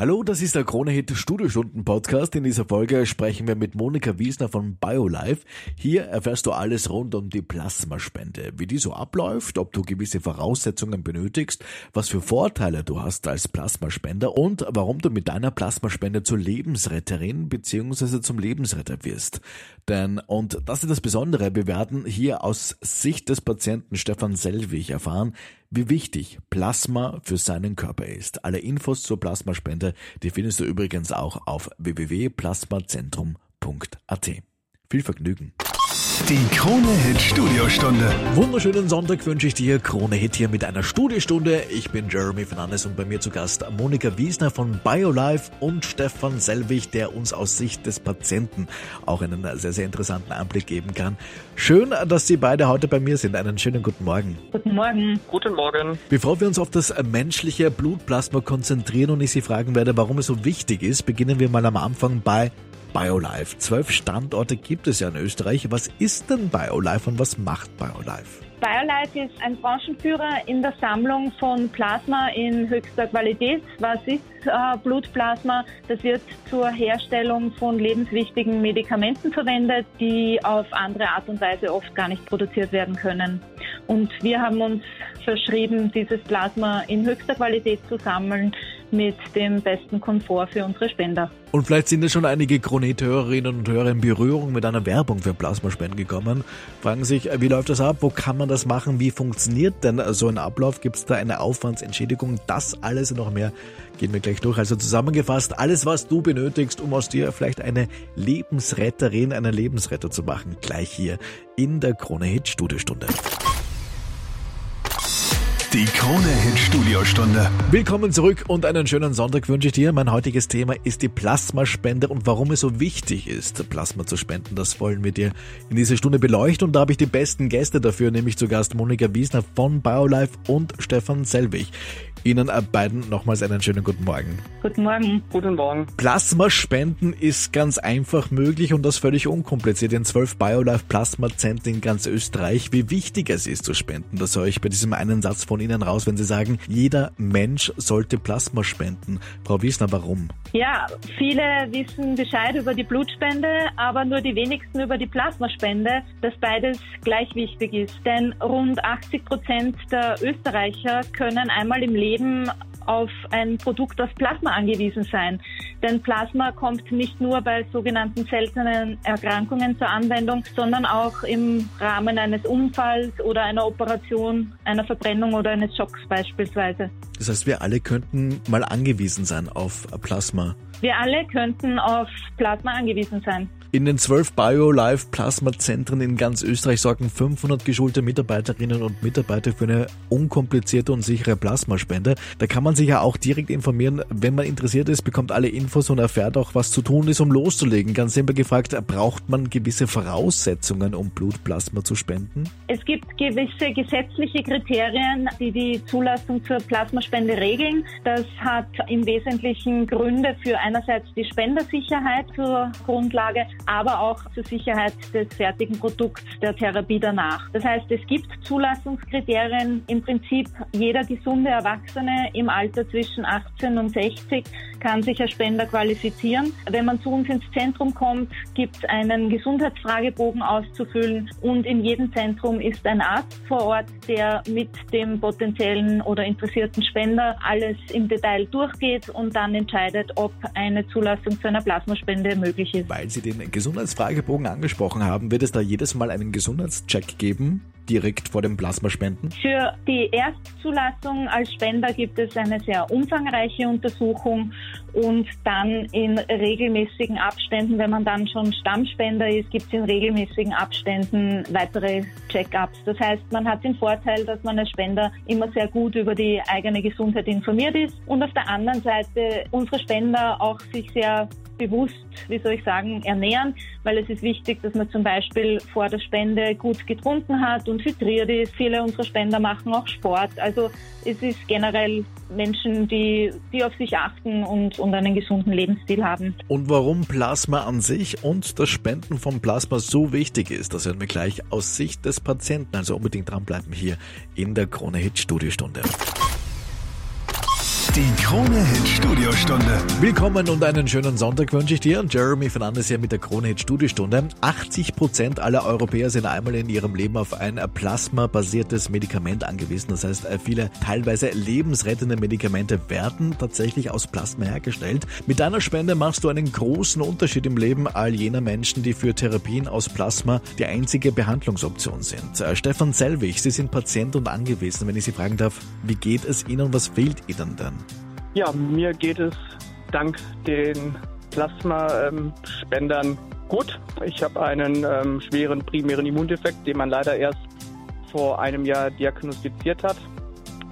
Hallo, das ist der Kronehit Studiostunden Podcast. In dieser Folge sprechen wir mit Monika Wiesner von BioLife. Hier erfährst du alles rund um die Plasmaspende, wie die so abläuft, ob du gewisse Voraussetzungen benötigst, was für Vorteile du hast als Plasmaspender und warum du mit deiner Plasmaspende zur Lebensretterin bzw. zum Lebensretter wirst. Denn, und das ist das Besondere, wir werden hier aus Sicht des Patienten Stefan Selvig erfahren, wie wichtig Plasma für seinen Körper ist. Alle Infos zur Plasmaspende, die findest du übrigens auch auf www.plasmazentrum.at. Viel Vergnügen! Die Krone Hit Studiostunde. Wunderschönen Sonntag wünsche ich dir. Krone Hit hier mit einer Studiostunde. Ich bin Jeremy Fernandes und bei mir zu Gast Monika Wiesner von BioLife und Stefan Selvig, der uns aus Sicht des Patienten auch einen sehr, sehr interessanten Einblick geben kann. Schön, dass Sie beide heute bei mir sind. Einen schönen guten Morgen. Guten Morgen. Guten Morgen. Bevor wir uns auf das menschliche Blutplasma konzentrieren und ich Sie fragen werde, warum es so wichtig ist, beginnen wir mal am Anfang bei BioLife. Zwölf Standorte gibt es ja in Österreich. Was ist denn BioLife und was macht BioLife? BioLife ist ein Branchenführer in der Sammlung von Plasma in höchster Qualität. Was ist Blutplasma? Das wird zur Herstellung von lebenswichtigen Medikamenten verwendet, die auf andere Art und Weise oft gar nicht produziert werden können. Und wir haben uns verschrieben, dieses Plasma in höchster Qualität zu sammeln mit dem besten Komfort für unsere Spender. Und vielleicht sind ja schon einige Kronet-Hörerinnen und Hörer in Berührung mit einer Werbung für Plasmaspenden gekommen. Fragen sich, wie läuft das ab? Wo kann man das machen? Wie funktioniert denn so ein Ablauf? Gibt es da eine Aufwandsentschädigung? Das alles und noch mehr gehen wir gleich durch. Also zusammengefasst, alles, was du benötigst, um aus dir vielleicht eine Lebensretterin, einen Lebensretter zu machen, gleich hier in der Krone Hit Studiostunde. Die Krone Hit Studiostunde. Willkommen zurück und einen schönen Sonntag wünsche ich dir. Mein heutiges Thema ist die Plasmaspende und warum es so wichtig ist, Plasma zu spenden. Das wollen wir dir in dieser Stunde beleuchten und da habe ich die besten Gäste dafür, nämlich zu Gast Monika Wiesner von BioLife und Stefan Selvig. Ihnen beiden nochmals einen schönen guten Morgen. Guten Morgen. Guten Morgen. Plasmaspenden ist ganz einfach möglich und das völlig unkompliziert in zwölf BioLife Plasmazentren in ganz Österreich. Wie wichtig es ist zu spenden, das höre ich bei diesem einen Satz von Ihnen raus, wenn Sie sagen, jeder Mensch sollte Plasma spenden. Frau Wiesner, warum? Ja, viele wissen Bescheid über die Blutspende, aber nur die wenigsten über die Plasmaspende, dass beides gleich wichtig ist. Denn rund 80 Prozent der Österreicher können einmal im Leben auf ein Produkt aus Plasma angewiesen sein. Denn Plasma kommt nicht nur bei sogenannten seltenen Erkrankungen zur Anwendung, sondern auch im Rahmen eines Unfalls oder einer Operation, einer Verbrennung oder eines Schocks beispielsweise. Das heißt, wir alle könnten mal angewiesen sein auf Plasma. Wir alle könnten auf Plasma angewiesen sein. In den zwölf BioLife Plasma-Zentren in ganz Österreich sorgen 500 geschulte Mitarbeiterinnen und Mitarbeiter für eine unkomplizierte und sichere Plasmaspende. Da kann man sich ja auch direkt informieren. Wenn man interessiert ist, bekommt alle Infos und erfährt auch, was zu tun ist, um loszulegen. Ganz simpel gefragt, braucht man gewisse Voraussetzungen, um Blutplasma zu spenden? Es gibt gewisse gesetzliche Kriterien, die die Zulassung zur Plasmaspende regeln. Das hat im Wesentlichen Gründe für einerseits die Spendersicherheit zur Grundlage, aber auch zur Sicherheit des fertigen Produkts der Therapie danach. Das heißt, es gibt Zulassungskriterien. Im Prinzip jeder gesunde Erwachsene im Alter zwischen 18 und 60 kann sich als Spender qualifizieren. Wenn man zu uns ins Zentrum kommt, gibt es einen Gesundheitsfragebogen auszufüllen und in jedem Zentrum ist ein Arzt vor Ort, der mit dem potenziellen oder interessierten Spender alles im Detail durchgeht und dann entscheidet, ob eine Zulassung zu einer Plasmaspende möglich ist. Weil Sie den Gesundheitsfragebogen angesprochen haben, wird es da jedes Mal einen Gesundheitscheck geben? direkt vor dem Plasmaspenden? Für die Erstzulassung als Spender gibt es eine sehr umfangreiche Untersuchung und dann in regelmäßigen Abständen, wenn man dann schon Stammspender ist, gibt es in regelmäßigen Abständen weitere Check-ups. Das heißt, man hat den Vorteil, dass man als Spender immer sehr gut über die eigene Gesundheit informiert ist und auf der anderen Seite unsere Spender auch sich sehr bewusst, wie soll ich sagen, ernähren, weil es ist wichtig, dass man zum Beispiel vor der Spende gut getrunken hat und hydriert ist. Viele unserer Spender machen auch Sport. Also es ist generell Menschen, die, die auf sich achten und, und einen gesunden Lebensstil haben. Und warum Plasma an sich und das Spenden von Plasma so wichtig ist, das hören wir gleich aus Sicht des Patienten. Also unbedingt dranbleiben hier in der Krone Hit Studiostunde. Die Krone Hit Studiostunde. Willkommen und einen schönen Sonntag wünsche ich dir. Jeremy Fernandes hier mit der Krone Hit Studiostunde. 80 Prozent aller Europäer sind einmal in ihrem Leben auf ein plasmabasiertes Medikament angewiesen. Das heißt, viele teilweise lebensrettende Medikamente werden tatsächlich aus Plasma hergestellt. Mit deiner Spende machst du einen großen Unterschied im Leben all jener Menschen, die für Therapien aus Plasma die einzige Behandlungsoption sind. Äh, Stefan Selvig, Sie sind Patient und angewiesen. Wenn ich Sie fragen darf, wie geht es Ihnen und was fehlt Ihnen denn? Ja, mir geht es dank den Plasmaspendern gut. Ich habe einen ähm, schweren primären Immundefekt, den man leider erst vor einem Jahr diagnostiziert hat.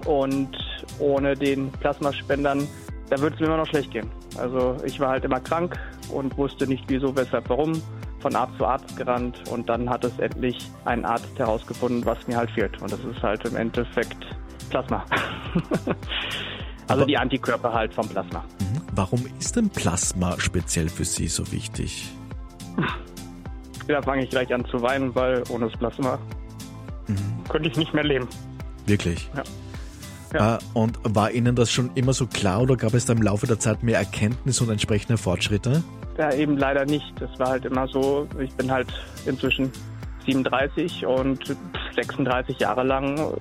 Und ohne den Plasmaspendern, da würde es mir immer noch schlecht gehen. Also ich war halt immer krank und wusste nicht wieso, weshalb, warum. Von Arzt zu Arzt gerannt und dann hat es endlich ein Arzt herausgefunden, was mir halt fehlt. Und das ist halt im Endeffekt Plasma. Also Aber- die Antikörper halt vom Plasma. Mhm. Warum ist denn Plasma speziell für Sie so wichtig? Da fange ich gleich an zu weinen, weil ohne das Plasma könnte ich nicht mehr leben. Wirklich? Ja. Ja. Äh, Und war Ihnen das schon immer so klar oder gab es da im Laufe der Zeit mehr Erkenntnis und entsprechende Fortschritte? Ja, eben leider nicht. Das war halt immer so, ich bin halt inzwischen 37 und 36 Jahre lang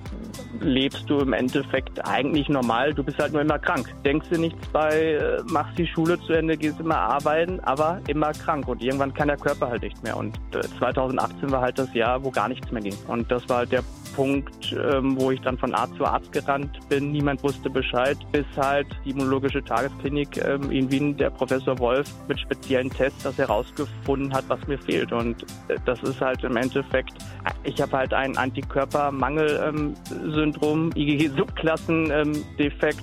lebst du im Endeffekt eigentlich normal. Du bist halt nur immer krank. Denkst du nichts bei, äh, machst die Schule zu Ende, gehst immer arbeiten, aber immer krank. Und irgendwann kann der Körper halt nicht mehr. Und äh, 2018 war halt das Jahr, wo gar nichts mehr ging. Und das war halt der Punkt, ähm, wo ich dann von Arzt zu Arzt gerannt bin. Niemand wusste Bescheid, bis halt die Immunologische Tagesklinik ähm, in Wien, der Professor Wolf, mit speziellen Tests das herausgefunden hat, was mir fehlt. Und äh, das ist halt im Endeffekt, ich habe halt ein Antikörpermangel-Syndrom, IgG-Subklassen-Defekt.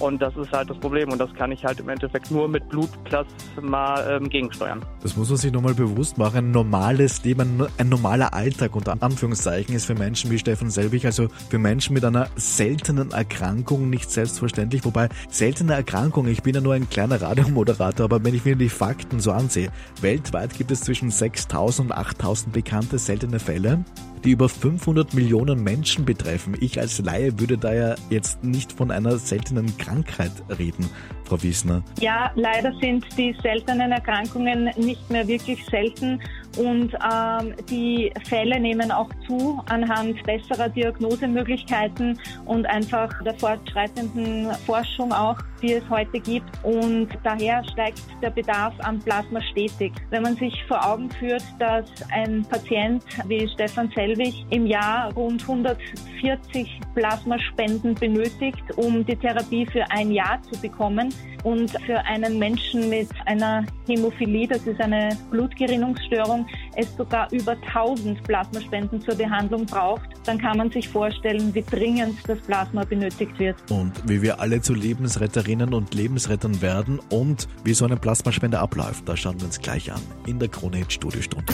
Und das ist halt das Problem. Und das kann ich halt im Endeffekt nur mit Blutplasma ähm, gegensteuern. Das muss man sich nochmal bewusst machen. Ein normales Leben, ein normaler Alltag unter Anführungszeichen ist für Menschen wie Stefan Selbig, also für Menschen mit einer seltenen Erkrankung nicht selbstverständlich. Wobei seltene Erkrankung, ich bin ja nur ein kleiner Radiomoderator, aber wenn ich mir die Fakten so ansehe, weltweit gibt es zwischen 6.000 und 8.000 bekannte seltene Fälle die über 500 Millionen Menschen betreffen. Ich als Laie würde da ja jetzt nicht von einer seltenen Krankheit reden, Frau Wiesner. Ja, leider sind die seltenen Erkrankungen nicht mehr wirklich selten und ähm, die Fälle nehmen auch zu anhand besserer Diagnosemöglichkeiten und einfach der fortschreitenden Forschung auch, die es heute gibt. Und daher steigt der Bedarf an Plasma stetig. Wenn man sich vor Augen führt, dass ein Patient wie Stefan Selvig im Jahr rund 140 Plasmaspenden benötigt, um die Therapie für ein Jahr zu bekommen, und für einen Menschen mit einer Hämophilie, das ist eine Blutgerinnungsstörung, es sogar über 1000 Plasmaspenden zur Behandlung braucht, dann kann man sich vorstellen, wie dringend das Plasma benötigt wird. und wie wir alle zu Lebensretterinnen und Lebensrettern werden und wie so eine Plasmaspende abläuft. Da schauen wir uns gleich an in der Krone Hit Studiostunde.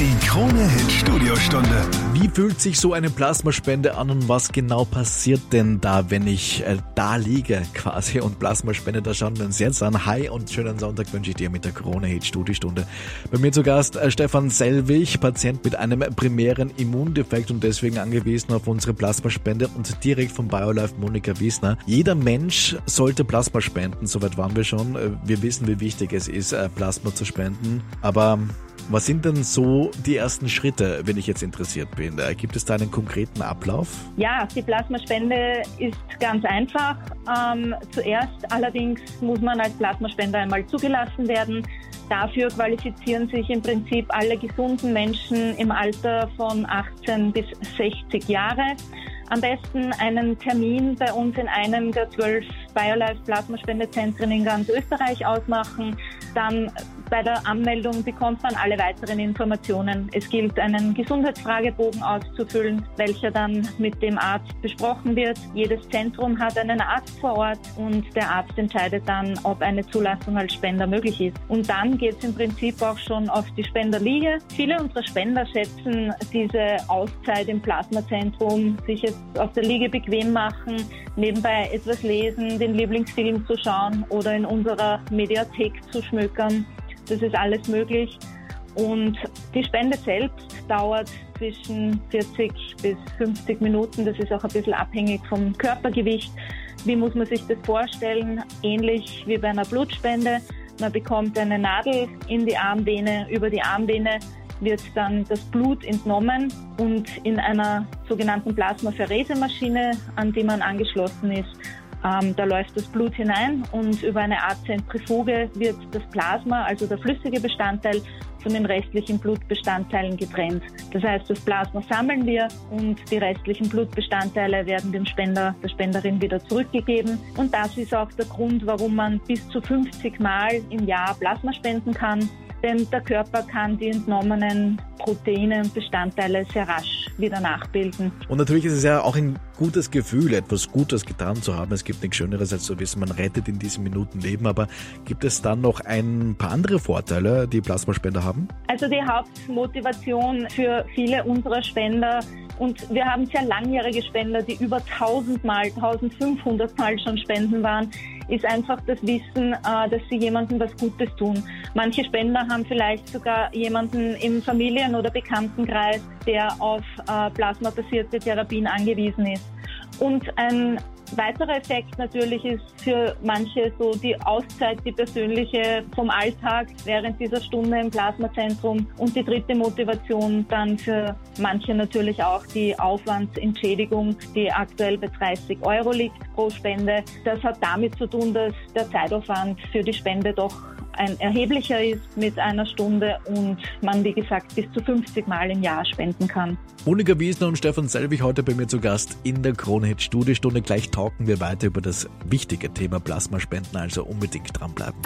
Die Krone Hit Studiostunde. Wie fühlt sich so eine Plasmaspende an und was genau passiert denn da, wenn ich äh, da liege quasi und Plasmaspende, da schauen wir uns jetzt an. Hi und schönen Sonntag wünsche ich dir mit der Krone Hit Studiostunde. Bei mir zu Gast äh, Stefan Selvig, Patient mit einem primären Immundefekt und deswegen angewiesen auf unsere Plasmaspende und direkt von BioLife Monika Wiesner. Jeder Mensch sollte Plasma spenden, soweit waren wir schon. Äh, Wir wissen, wie wichtig es ist, äh, Plasma zu spenden, aber was sind denn so die ersten Schritte, wenn ich jetzt interessiert bin? Äh, Gibt es da einen konkreten Ablauf? Ja, die Plasmaspende ist ganz einfach. Ähm, zuerst allerdings muss man als Plasmaspender einmal zugelassen werden. Dafür qualifizieren sich im Prinzip alle gesunden Menschen im Alter von 18 bis 60 Jahre. Am besten einen Termin bei uns in einem der zwölf BioLife Plasmaspendezentren in ganz Österreich ausmachen. Dann bei der Anmeldung bekommt man alle weiteren Informationen. Es gilt, einen Gesundheitsfragebogen auszufüllen, welcher dann mit dem Arzt besprochen wird. Jedes Zentrum hat einen Arzt vor Ort und der Arzt entscheidet dann, ob eine Zulassung als Spender möglich ist. Und dann geht es im Prinzip auch schon auf die Spenderliege. Viele unserer Spender schätzen diese Auszeit im Plasmazentrum, sich jetzt auf der Liege bequem machen, nebenbei etwas lesen, den Lieblingsfilm zu schauen oder in unserer Mediathek zu schmökern. Das ist alles möglich. Und die Spende selbst dauert zwischen 40 bis 50 Minuten. Das ist auch ein bisschen abhängig vom Körpergewicht. Wie muss man sich das vorstellen? Ähnlich wie bei einer Blutspende. Man bekommt eine Nadel in die Armvene. Über die Armvene wird dann das Blut entnommen und in einer sogenannten Plasmapheresemaschine, an die man angeschlossen ist, ähm, da läuft das Blut hinein und über eine Art Zentrifuge wird das Plasma, also der flüssige Bestandteil, von den restlichen Blutbestandteilen getrennt. Das heißt, das Plasma sammeln wir und die restlichen Blutbestandteile werden dem Spender, der Spenderin wieder zurückgegeben. Und das ist auch der Grund, warum man bis zu 50 Mal im Jahr Plasma spenden kann denn der Körper kann die entnommenen Proteine und Bestandteile sehr rasch wieder nachbilden. Und natürlich ist es ja auch ein gutes Gefühl, etwas Gutes getan zu haben. Es gibt nichts Schöneres als zu wissen, man rettet in diesen Minuten Leben. Aber gibt es dann noch ein paar andere Vorteile, die Plasmaspender haben? Also die Hauptmotivation für viele unserer Spender und wir haben sehr langjährige Spender, die über 1000 Mal, 1500 Mal schon Spenden waren, ist einfach das Wissen, äh, dass sie jemandem was Gutes tun. Manche Spender haben vielleicht sogar jemanden im Familien- oder Bekanntenkreis, der auf äh, plasmabasierte Therapien angewiesen ist. Und ein weiterer Effekt natürlich ist für manche so die Auszeit, die persönliche vom Alltag während dieser Stunde im Plasmazentrum. Und die dritte Motivation dann für manche natürlich auch die Aufwandsentschädigung, die aktuell bei 30 Euro liegt pro Spende. Das hat damit zu tun, dass der Zeitaufwand für die Spende doch ein erheblicher ist mit einer Stunde und man, wie gesagt, bis zu 50 Mal im Jahr spenden kann. Monika Wiesner und Stefan Selvig heute bei mir zu Gast in der Kronhit Studiostunde. Gleich talken wir weiter über das wichtige Thema Plasmaspenden, also unbedingt dranbleiben.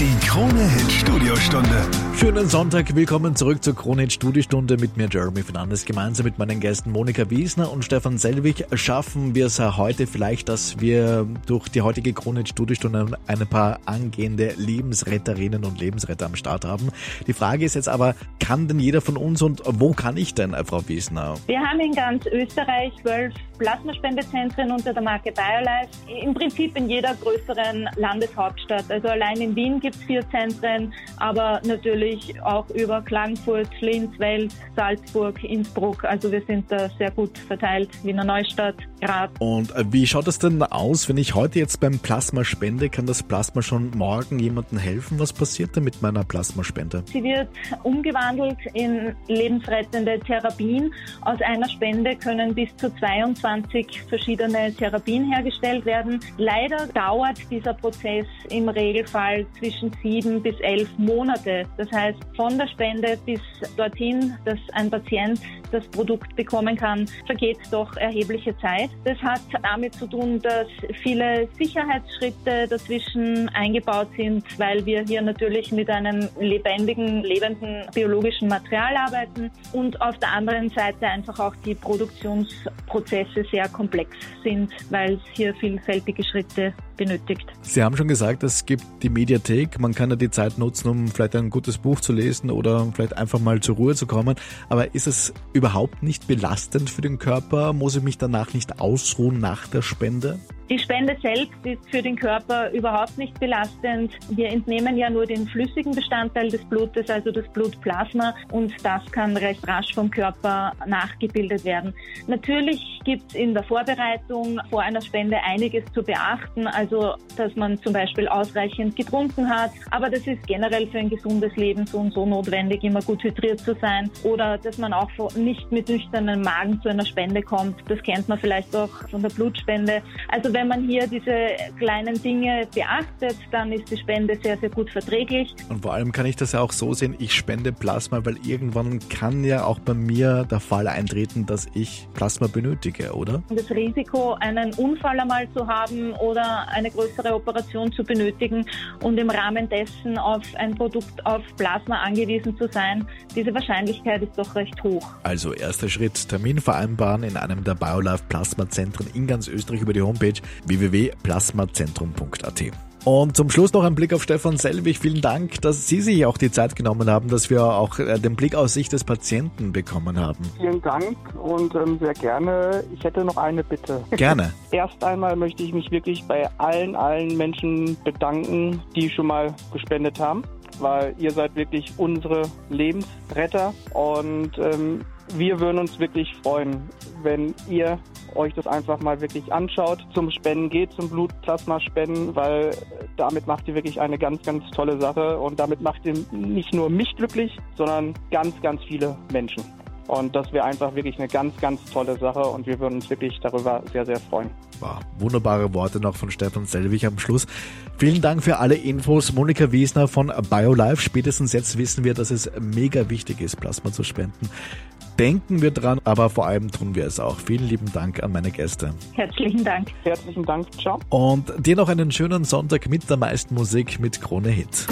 Die Krone Hit Studiostunde. Schönen Sonntag, willkommen zurück zur Krone Hit Studiostunde mit mir Jeremy Fernandes. Gemeinsam mit meinen Gästen Monika Wiesner und Stefan Selvig schaffen wir es heute vielleicht, dass wir durch die heutige Krone Hit Studiostunde ein paar angehende Lebensretterinnen und Lebensretter am Start haben. Die Frage ist jetzt aber, kann denn jeder von uns und wo kann ich denn, Frau Wiesner? Wir haben in ganz Österreich zwölf Plasmaspendezentren unter der Marke BioLife. Im Prinzip in jeder größeren Landeshauptstadt. Also allein in Wien gibt es vier Zentren, aber natürlich auch über Klagenfurt, Linz, Wels, Salzburg, Innsbruck. Also wir sind da sehr gut verteilt. Wiener Neustadt, Graz. Und äh, wie schaut es denn aus, wenn ich heute jetzt beim Plasma spende? Kann das Plasma schon morgen jemandem helfen? Was passiert denn mit meiner Plasmaspende? Sie wird umgewandelt in lebensrettende Therapien. Aus einer Spende können bis zu 22 20 verschiedene Therapien hergestellt werden. Leider dauert dieser Prozess im Regelfall zwischen sieben bis elf Monate. Das heißt, von der Spende bis dorthin, dass ein Patient das Produkt bekommen kann, vergeht doch erhebliche Zeit. Das hat damit zu tun, dass viele Sicherheitsschritte dazwischen eingebaut sind, weil wir hier natürlich mit einem lebendigen, lebenden biologischen Material arbeiten und auf der anderen Seite einfach auch die Produktionsprozesse Prozesse sehr komplex sind, weil es hier vielfältige Schritte benötigt. Sie haben schon gesagt, es gibt die Mediathek. Man kann ja die Zeit nutzen, um vielleicht ein gutes Buch zu lesen oder vielleicht einfach mal zur Ruhe zu kommen. Aber ist es überhaupt nicht belastend für den Körper? Muss ich mich danach nicht ausruhen nach der Spende? Die Spende selbst ist für den Körper überhaupt nicht belastend. Wir entnehmen ja nur den flüssigen Bestandteil des Blutes, also das Blutplasma, und das kann recht rasch vom Körper nachgebildet werden. Natürlich gibt es in der Vorbereitung vor einer Spende einiges zu beachten, also dass man zum Beispiel ausreichend getrunken hat, aber das ist generell für ein gesundes Leben so und so notwendig, immer gut hydriert zu sein oder dass man auch nicht mit nüchternem Magen zu einer Spende kommt. Das kennt man vielleicht auch von der Blutspende. Also wenn man hier diese kleinen Dinge beachtet, dann ist die Spende sehr, sehr gut verträglich. Und vor allem kann ich das ja auch so sehen, ich spende Plasma, weil irgendwann kann ja auch bei mir der Fall eintreten, dass ich Plasma benötige, oder? Das Risiko, einen Unfall einmal zu haben oder eine größere Operation zu benötigen und im Rahmen dessen auf ein Produkt auf Plasma angewiesen zu sein, diese Wahrscheinlichkeit ist doch recht hoch. Also erster Schritt, Termin vereinbaren in einem der BioLife Plasma Zentren in ganz Österreich über die Homepage www.plasmazentrum.at. Und zum Schluss noch ein Blick auf Stefan Selvig. Vielen Dank, dass Sie sich auch die Zeit genommen haben, dass wir auch äh, den Blick aus Sicht des Patienten bekommen haben. Vielen Dank und ähm, sehr gerne. Ich hätte noch eine Bitte. Gerne. Erst einmal möchte ich mich wirklich bei allen, allen Menschen bedanken, die schon mal gespendet haben, weil ihr seid wirklich unsere Lebensretter und ähm, wir würden uns wirklich freuen, wenn ihr euch das einfach mal wirklich anschaut, zum Spenden geht, zum Blutplasma spenden, weil damit macht ihr wirklich eine ganz, ganz tolle Sache und damit macht ihr nicht nur mich glücklich, sondern ganz, ganz viele Menschen. Und das wäre einfach wirklich eine ganz, ganz tolle Sache und wir würden uns wirklich darüber sehr, sehr freuen. Wow, wunderbare Worte noch von Stefan Selvig am Schluss. Vielen Dank für alle Infos. Monika Wiesner von BioLife. Spätestens jetzt wissen wir, dass es mega wichtig ist, Plasma zu spenden. Denken wir dran, aber vor allem tun wir es auch. Vielen lieben Dank an meine Gäste. Herzlichen Dank. Herzlichen Dank. Ciao. Und dir noch einen schönen Sonntag mit der meisten Musik mit Krone Hit.